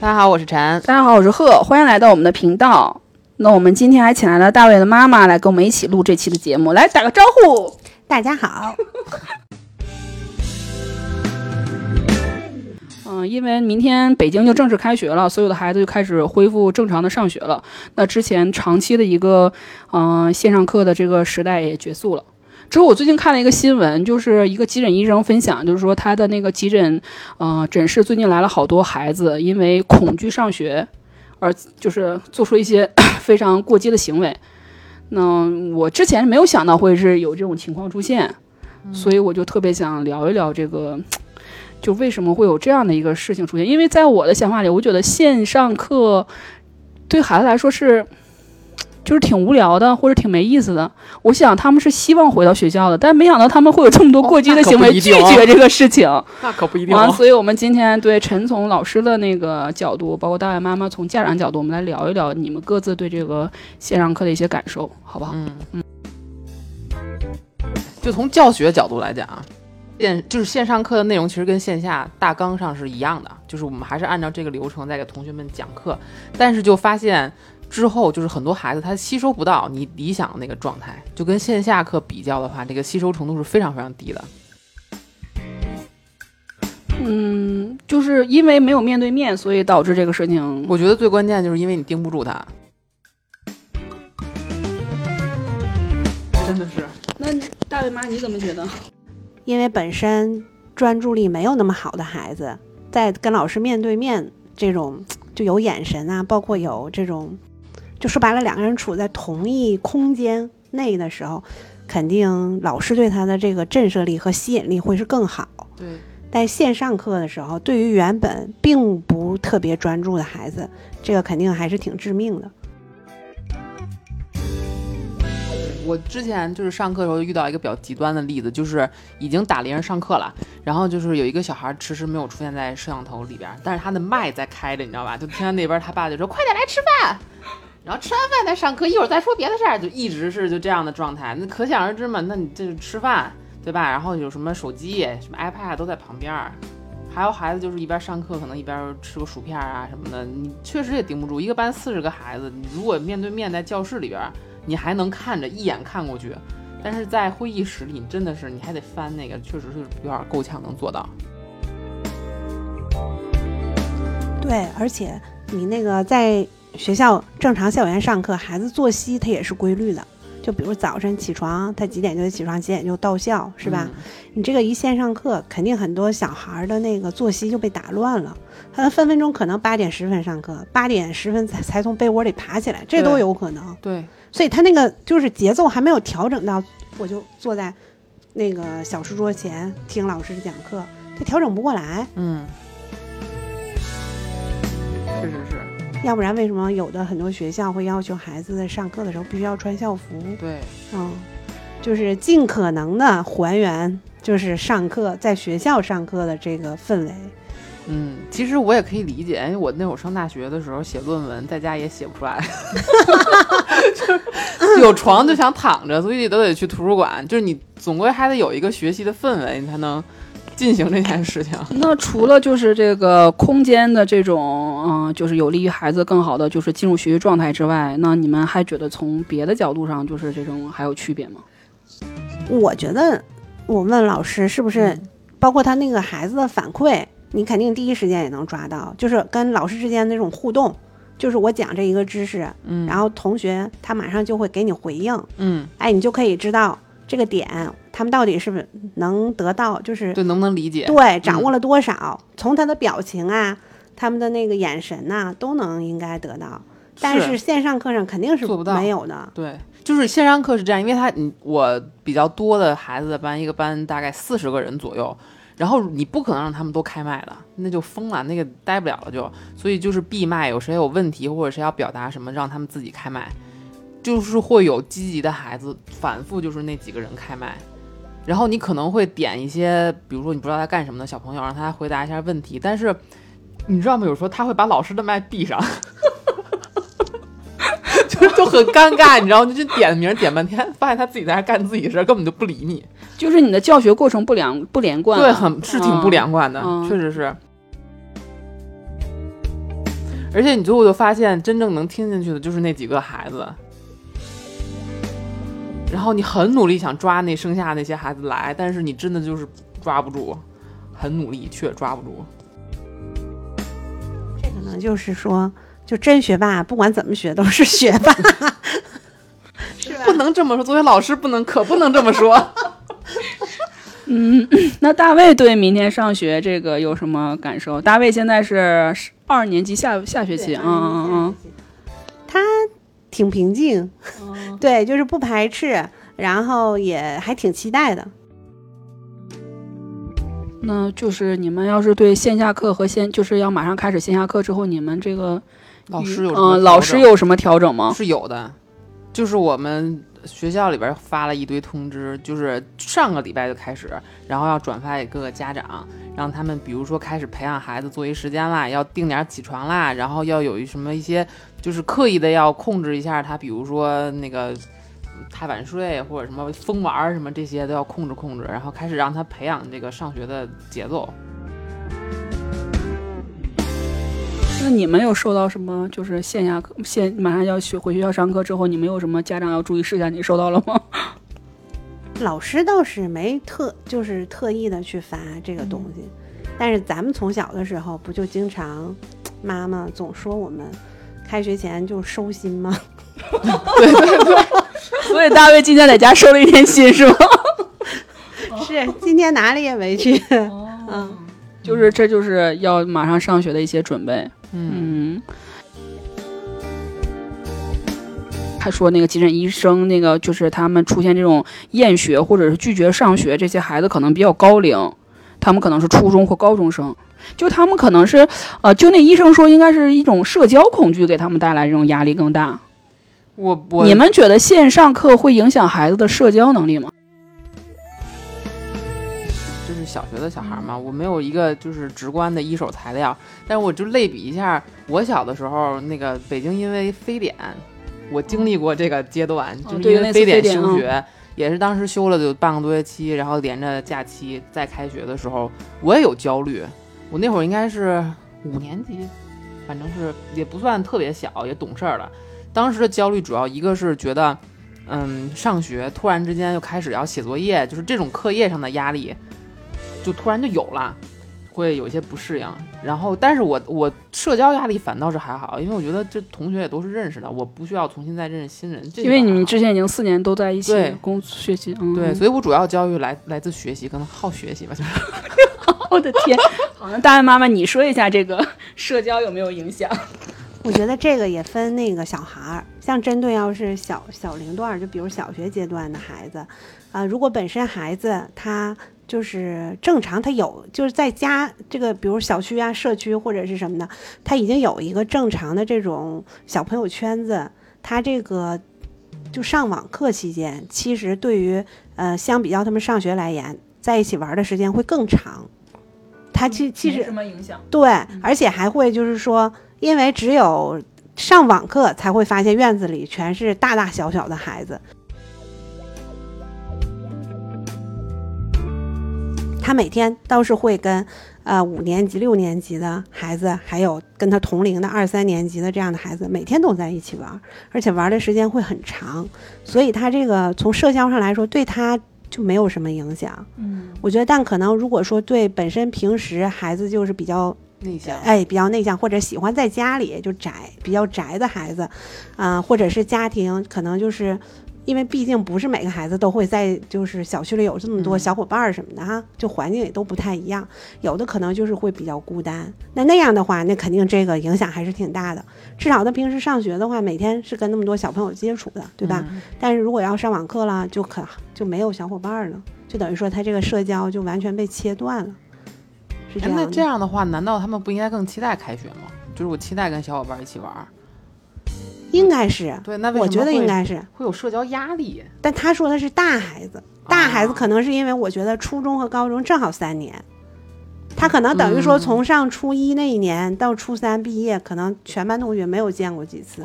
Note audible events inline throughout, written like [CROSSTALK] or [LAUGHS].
大家好，我是陈。大家好，我是贺，欢迎来到我们的频道。那我们今天还请来了大卫的妈妈来跟我们一起录这期的节目，来打个招呼。大家好。[LAUGHS] 嗯，因为明天北京就正式开学了，所有的孩子就开始恢复正常的上学了。那之前长期的一个嗯线上课的这个时代也结束了。之后我最近看了一个新闻，就是一个急诊医生分享，就是说他的那个急诊呃诊室最近来了好多孩子，因为恐惧上学而就是做出一些 [COUGHS] 非常过激的行为。那我之前没有想到会是有这种情况出现，所以我就特别想聊一聊这个。就为什么会有这样的一个事情出现？因为在我的想法里，我觉得线上课对孩子来说是，就是挺无聊的，或者挺没意思的。我想他们是希望回到学校的，但没想到他们会有这么多过激的行为，拒绝这个事情。[LAUGHS] 那可不一定。啊，所以我们今天对陈从老师的那个角度，包括大卫妈妈从家长角度，我们来聊一聊你们各自对这个线上课的一些感受，好不好？嗯嗯。就从教学角度来讲啊。线就是线上课的内容，其实跟线下大纲上是一样的，就是我们还是按照这个流程在给同学们讲课，但是就发现之后，就是很多孩子他吸收不到你理想的那个状态，就跟线下课比较的话，这个吸收程度是非常非常低的。嗯，就是因为没有面对面，所以导致这个事情。我觉得最关键就是因为你盯不住他，真的是。那大卫妈你怎么觉得？因为本身专注力没有那么好的孩子，在跟老师面对面这种就有眼神啊，包括有这种，就说白了，两个人处在同一空间内的时候，肯定老师对他的这个震慑力和吸引力会是更好。对，在线上课的时候，对于原本并不特别专注的孩子，这个肯定还是挺致命的。我之前就是上课的时候遇到一个比较极端的例子，就是已经打铃上课了，然后就是有一个小孩迟迟没有出现在摄像头里边，但是他的麦在开着，你知道吧？就听到那边他爸就说：“快点来吃饭，然后吃完饭再上课，一会儿再说别的事儿。”就一直是就这样的状态。那可想而知嘛，那你这吃饭对吧？然后有什么手机、什么 iPad 都在旁边儿，还有孩子就是一边上课可能一边吃个薯片啊什么的，你确实也顶不住。一个班四十个孩子，你如果面对面在教室里边。你还能看着一眼看过去，但是在会议室里，你真的是你还得翻那个，确实是有点够呛能做到。对，而且你那个在学校正常校园上课，孩子作息他也是规律的。就比如早晨起床，他几点就得起床，几点就到校，是吧？你这个一线上课，肯定很多小孩的那个作息就被打乱了。他分分钟可能八点十分上课，八点十分才才从被窝里爬起来，这都有可能。对。所以他那个就是节奏还没有调整到，我就坐在那个小书桌前听老师讲课，他调整不过来。嗯，要不然为什么有的很多学校会要求孩子在上课的时候必须要穿校服？对，嗯，就是尽可能的还原，就是上课在学校上课的这个氛围。嗯，其实我也可以理解，因为我那会儿上大学的时候写论文，在家也写不出来，[LAUGHS] 就是 [LAUGHS] 有床就想躺着，所以都得去图书馆。就是你总归还得有一个学习的氛围，你才能进行这件事情。那除了就是这个空间的这种，嗯，就是有利于孩子更好的就是进入学习状态之外，那你们还觉得从别的角度上就是这种还有区别吗？我觉得，我问老师是不是包括他那个孩子的反馈。你肯定第一时间也能抓到，就是跟老师之间那种互动，就是我讲这一个知识，嗯，然后同学他马上就会给你回应，嗯，哎，你就可以知道这个点他们到底是不是能得到，就是对能不能理解，对，掌握了多少，从他的表情啊，他们的那个眼神呐，都能应该得到，但是线上课上肯定是做不到没有的，对，就是线上课是这样，因为他你我比较多的孩子的班，一个班大概四十个人左右。然后你不可能让他们都开麦的，那就疯了，那个待不了了就。所以就是闭麦，有谁有问题或者谁要表达什么，让他们自己开麦。就是会有积极的孩子反复就是那几个人开麦，然后你可能会点一些，比如说你不知道他干什么的小朋友，让他回答一下问题。但是你知道吗？有时候他会把老师的麦闭上。[LAUGHS] 就就很尴尬，你知道吗？就点名点半天，发现他自己在那干自己事儿，根本就不理你。就是你的教学过程不良不连贯，对，很是挺不连贯的，确实是。而且你最后就发现，真正能听进去的就是那几个孩子。然后你很努力想抓那剩下那些孩子来，但是你真的就是抓不住，很努力却抓不住。这可能就是说，就真学霸，不管怎么学都是学霸，[LAUGHS] 是吧？不能这么说，作为老师不能，可不能这么说。[LAUGHS] 嗯，[COUGHS] 那大卫对明天上学这个有什么感受？大卫现在是二年级下下学期，嗯嗯嗯，他挺平静，嗯，[LAUGHS] 对，就是不排斥，然后也还挺期待的。那就是你们要是对线下课和线就是要马上开始线下课之后，你们这个老师有嗯，老师有什么调整吗？是有的，就是我们学校里边发了一堆通知，就是上个礼拜就开始，然后要转发给各个家长，让他们比如说开始培养孩子作息时间啦，要定点起床啦，然后要有一什么一些就是刻意的要控制一下他，比如说那个。太晚睡或者什么疯玩什么这些都要控制控制，然后开始让他培养这个上学的节奏。那你们有受到什么就是线下课线马上要去回学校上课之后，你们有什么家长要注意事项？你收到了吗？[LAUGHS] 老师倒是没特就是特意的去发这个东西，但是咱们从小的时候不就经常，妈妈总说我们开学前就收心吗？[LAUGHS] 对对对所以大卫今天在家收了一天心是吗？[LAUGHS] 是，今天哪里也没去。嗯，就是这就是要马上上学的一些准备。嗯，嗯，还说那个急诊医生，那个就是他们出现这种厌学或者是拒绝上学，这些孩子可能比较高龄，他们可能是初中或高中生，就他们可能是，呃，就那医生说应该是一种社交恐惧给他们带来这种压力更大。我我你们觉得线上课会影响孩子的社交能力吗？这是小学的小孩嘛，我没有一个就是直观的一手材料，但是我就类比一下，我小的时候那个北京因为非典，我经历过这个阶段，就是因为非典休学，也是当时休了有半个多月期，然后连着假期再开学的时候，我也有焦虑，我那会儿应该是五年级，反正是也不算特别小，也懂事儿了。当时的焦虑主要一个是觉得，嗯，上学突然之间又开始要写作业，就是这种课业上的压力，就突然就有了，会有一些不适应。然后，但是我我社交压力反倒是还好，因为我觉得这同学也都是认识的，我不需要重新再认识新人。这因为你们之前已经四年都在一起对工学习，嗯，对，所以我主要教育来来自学习，可能好学习吧，就是。[LAUGHS] 我的天，好，那大卫妈妈，你说一下这个社交有没有影响？[LAUGHS] 我觉得这个也分那个小孩儿，像针对要是小小龄段儿，就比如小学阶段的孩子，啊、如果本身孩子他就是正常，他有就是在家这个，比如小区啊、社区或者是什么的，他已经有一个正常的这种小朋友圈子，他这个就上网课期间，其实对于呃相比较他们上学来言，在一起玩儿的时间会更长。他其其实什么影响？对，而且还会就是说，因为只有上网课才会发现院子里全是大大小小的孩子。他每天倒是会跟呃五年级、六年级的孩子，还有跟他同龄的二三年级的这样的孩子，每天都在一起玩儿，而且玩的时间会很长，所以他这个从社交上来说，对他就没有什么影响。嗯，我觉得，但可能如果说对本身平时孩子就是比较内向，哎，比较内向或者喜欢在家里就宅，比较宅的孩子，啊、或者是家庭可能就是因为毕竟不是每个孩子都会在就是小区里有这么多嗯小伙伴儿什么的哈，就环境也都不太一样，有的可能就是会比较孤单。那那样的话，那肯定这个影响还是挺大的。至少他平时上学的话，每天是跟那么多小朋友接触的，对吧？嗯但是如果要上网课了，就可就没有小伙伴儿了，就等于说他这个社交就完全被切断了。是这哎那。这样的话，难道他们不应该更期待开学吗？就是我期待跟小伙伴一起玩儿。应该是，对，那我觉得应该是。会有社交压力。但他说的是大孩子，大孩子啊可能是因为我觉得初中和高中正好三年，他可能等于说嗯从上初一那一年到初三毕业，可能全班同学没有见过几次，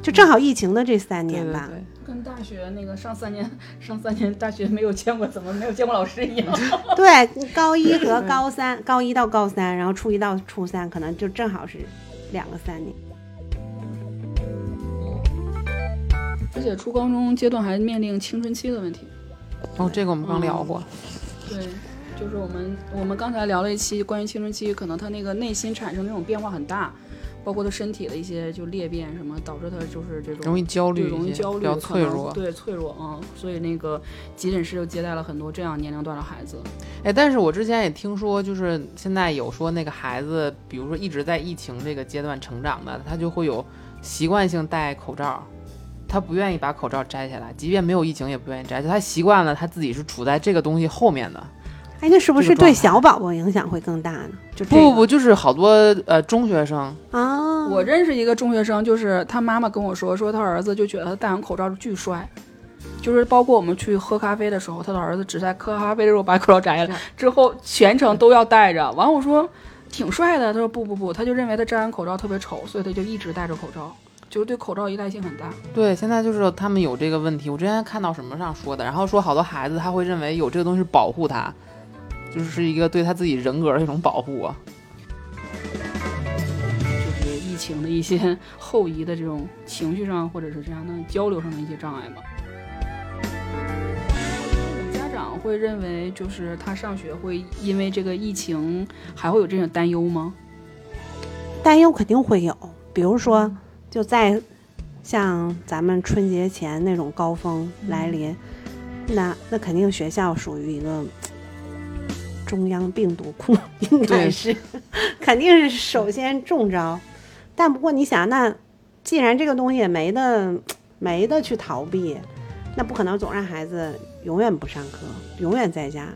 就正好疫情的这三对对年吧。对，跟大学那个上三年上三年大学没有见过，怎么没有见过老师一样？[LAUGHS] 对，高一和高三，高一到高三，然后初一到初三，可能就正好是两个三年。而且初高中阶段还面临青春期的问题。哦，这个我们刚聊过。对，就是我们我们刚才聊了一期关于青春期，可能他那个内心产生那种变化很大，包括他身体的一些就裂变什么，导致他就是这种容易焦虑容易焦虑，比较脆弱。对脆弱啊、嗯，所以那个急诊室就接待了很多这样年龄段的孩子。哎，但是我之前也听说，就是现在有说那个孩子，比如说一直在疫情这个阶段成长的，他就会有习惯性戴口罩，他不愿意把口罩摘下来，即便没有疫情也不愿意摘，就他习惯了他自己是处在这个东西后面的。哎，那是不是对小宝宝影响会更大呢？就这个不不不，就是好多呃中学生，啊，我认识一个中学生，就是他妈妈跟我说，说他儿子就觉得他戴上口罩巨帅。就是包括我们去喝咖啡的时候，他的儿子只在喝咖啡的时候把口罩摘了，之后全程都要戴着。完我说挺帅的，他说不不不，他就认为他摘完口罩特别丑，所以他就一直戴着口罩，就是对口罩依赖性很大。对，现在就是他们有这个问题。我之前看到什么上说的，然后说好多孩子他会认为有这个东西保护他，就是是一个对他自己人格的一种保护啊。就是疫情的一些 [LAUGHS] 后遗的这种情绪上，或者是这样的交流上的一些障碍吧。家长会认为，就是他上学会因为这个疫情还会有这种担忧吗？担忧肯定会有，比如说就在像咱们春节前那种高峰来临，那那肯定学校属于一个中央病毒库，应该对是肯定是首先中招。但不过你想，那既然这个东西也没得没得去逃避，那不可能总让孩子永远不上课，永远在家。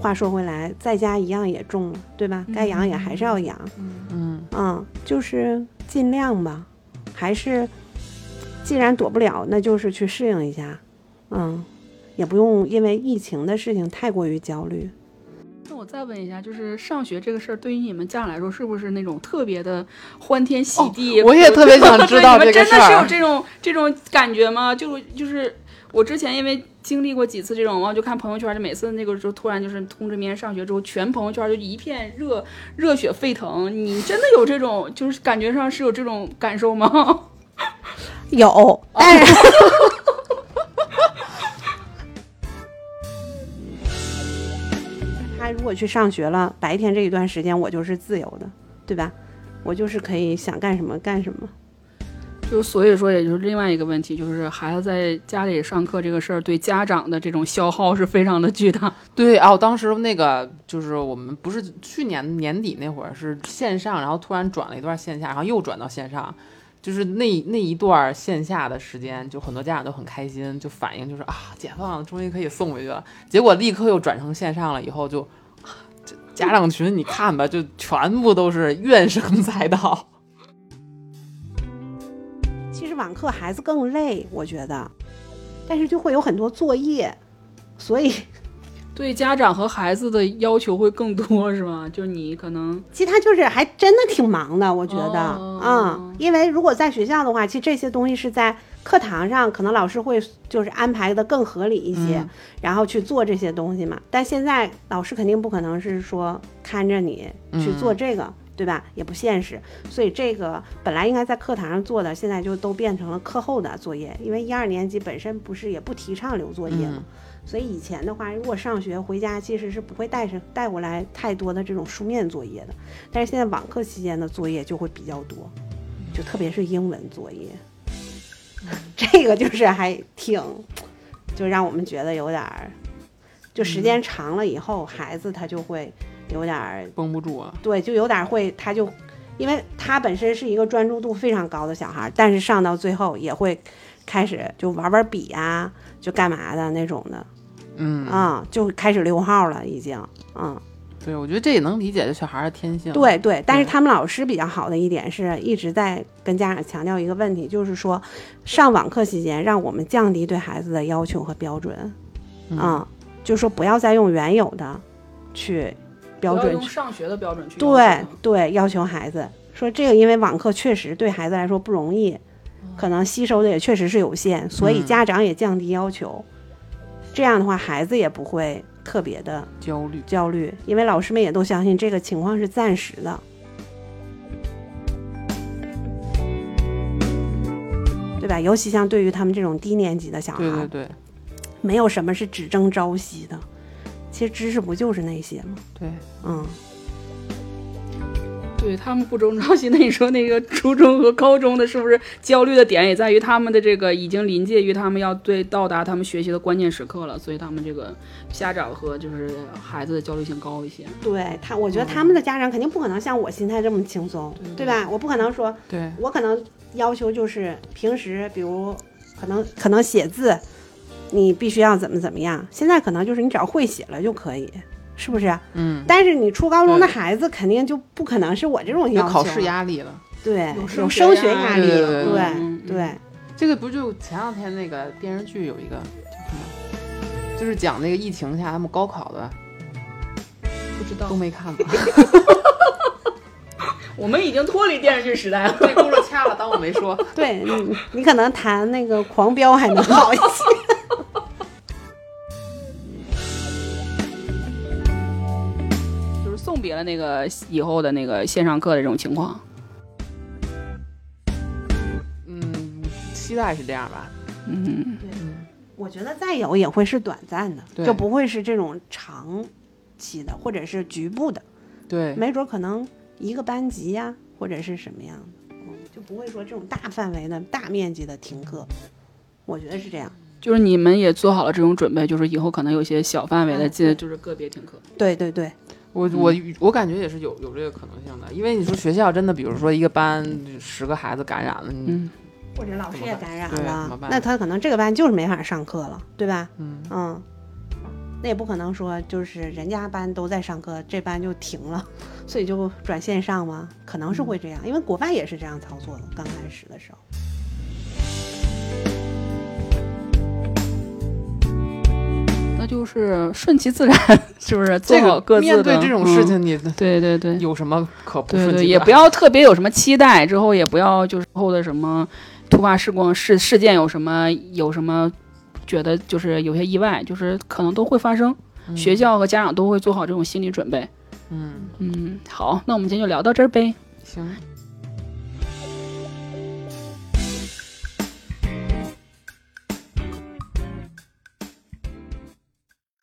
话说回来，在家一样也中了，对吧？该养也还是要养。嗯，嗯，就是尽量吧，还是既然躲不了，那就是去适应一下，嗯，也不用因为疫情的事情太过于焦虑。那我再问一下，就是上学这个事儿，对于你们家长来说，是不是那种特别的欢天喜地？哦我也特别想知道这个事你们真的是有。这种这种感觉吗？就就是我之前因为经历过几次这种，我就看朋友圈，就每次那个时候突然就是通知明天上学之后，全朋友圈就一片热热血沸腾。你真的有这种，就是感觉上是有这种感受吗？有，但 [LAUGHS] 是他如果去上学了，白天这一段时间我就是自由的，对吧？我就是可以想干什么干什么。就所以说，也就是另外一个问题，就是孩子在家里上课这个事儿，对家长的这种消耗是非常的巨大。[LAUGHS] 对啊，我当时那个就是我们不是去年年底那会儿是线上，然后突然转了一段线下，然后又转到线上，就是那那一段线下的时间，就很多家长都很开心，就反映就是啊，解放了，终于可以送回去了。结果立刻又转成线上了，以后就啊这家长群你看吧，就全部都是怨声 [LAUGHS] 载道。网课孩子更累，我觉得，但是就会有很多作业，所以 [LAUGHS] 对家长和孩子的要求会更多，是吗？就是你可能其实他就是还真的挺忙的，我觉得，哦嗯，因为如果在学校的话，其实这些东西是在课堂上，可能老师会就是安排的更合理一些，嗯然后去做这些东西嘛。但现在老师肯定不可能是说看着你去做这个。对吧？也不现实，所以这个本来应该在课堂上做的，现在就都变成了课后的作业。因为一二年级本身不是也不提倡留作业嘛，嗯所以以前的话，如果上学回家，其实是不会带上带过来太多的这种书面作业的。但是现在网课期间的作业就会比较多，就特别是英文作业，[LAUGHS] 这个就是还挺，就让我们觉得有点儿，就时间长了以后，孩子他就会有点儿，绷不住啊，对，就有点儿会，他就。因为他本身是一个专注度非常高的小孩儿，但是上到最后也会开始就玩玩笔呀、就干嘛的那种的，嗯啊、就开始溜号了，已经，嗯，对，我觉得这也能理解这小孩儿的天性。对对。但是他们老师比较好的一点是，一直在跟家长强调一个问题，就是说，上网课期间，让我们降低对孩子的要求和标准，嗯啊、就说不要再用原有的去标准用上学的标准去对对要求孩子。说这个，因为网课确实对孩子来说不容易，可能吸收的也确实是有限，所以家长也降低要求。这样的话，孩子也不会特别的焦虑。焦虑，因为老师们也都相信这个情况是暂时的，对吧？尤其像对于他们这种低年级的小孩，对对对，没有什么是只争朝夕的。其实知识不就是那些吗？对，嗯，对他们不争朝夕，[LAUGHS] 那你说那个初中和高中的，是不是焦虑的点也在于他们的这个已经临界于他们要对到达他们学习的关键时刻了，所以他们这个家长和就是孩子的焦虑性高一些。对他，我觉得他们的家长肯定不可能像我心态这么轻松，对吧？我不可能说，对，我可能要求就是平时，比如可能可能写字，你必须要怎么怎么样。现在可能就是你只要会写了就可以，是不是？嗯，但是你初高中的孩子肯定就不可能是我这种要求，有考试，压力了。对，有有升学压压力，力对对这个不就前两天那个电视剧有一个叫什么，就是讲那个疫情下他们高考的，不知道都，没看吧？[LAUGHS] 我们已经脱离电视剧时代了。这轱辘掐了，当我没说。对，你你可能谈那个狂飙还能好一些。[LAUGHS] 了那个以后的那个线上课的这种情况。嗯，期待是这样吧。嗯，对我觉得再有也会是短暂的，就不会是这种长期的，或者是局部的，对，没准可能一个班级呀，或者是什么样的，嗯，就不会说这种大范围的大面积的停课。我觉得是这样。就是你们也做好了这种准备，就是以后可能有些小范围的，嗯对就是个别停课。对对对，我我我感觉也是有有这个可能性的，因为你说学校真的，比如说一个班十个孩子感染了，你嗯，或者老师也感染了，办？那他可能这个班就是没法上课了，对吧？嗯。嗯，那也不可能说就是人家班都在上课，这班就停了，所以就转线上吗？可能是会这样，因为国外也是这样操作的，刚开始的时候。就是顺其自然，[LAUGHS] 是不是？做这个好各自的。面对这种事嗯情，你对对对，有什么可不对对，顺其也不要特别有什么期待，之后也不要就是后的什么突发事故事事件有什么有什么觉得就是有些意外，就是可能都会发生，学校和家长都会做好这种心理准备。嗯嗯，好，那我们今天就聊到这儿呗。行。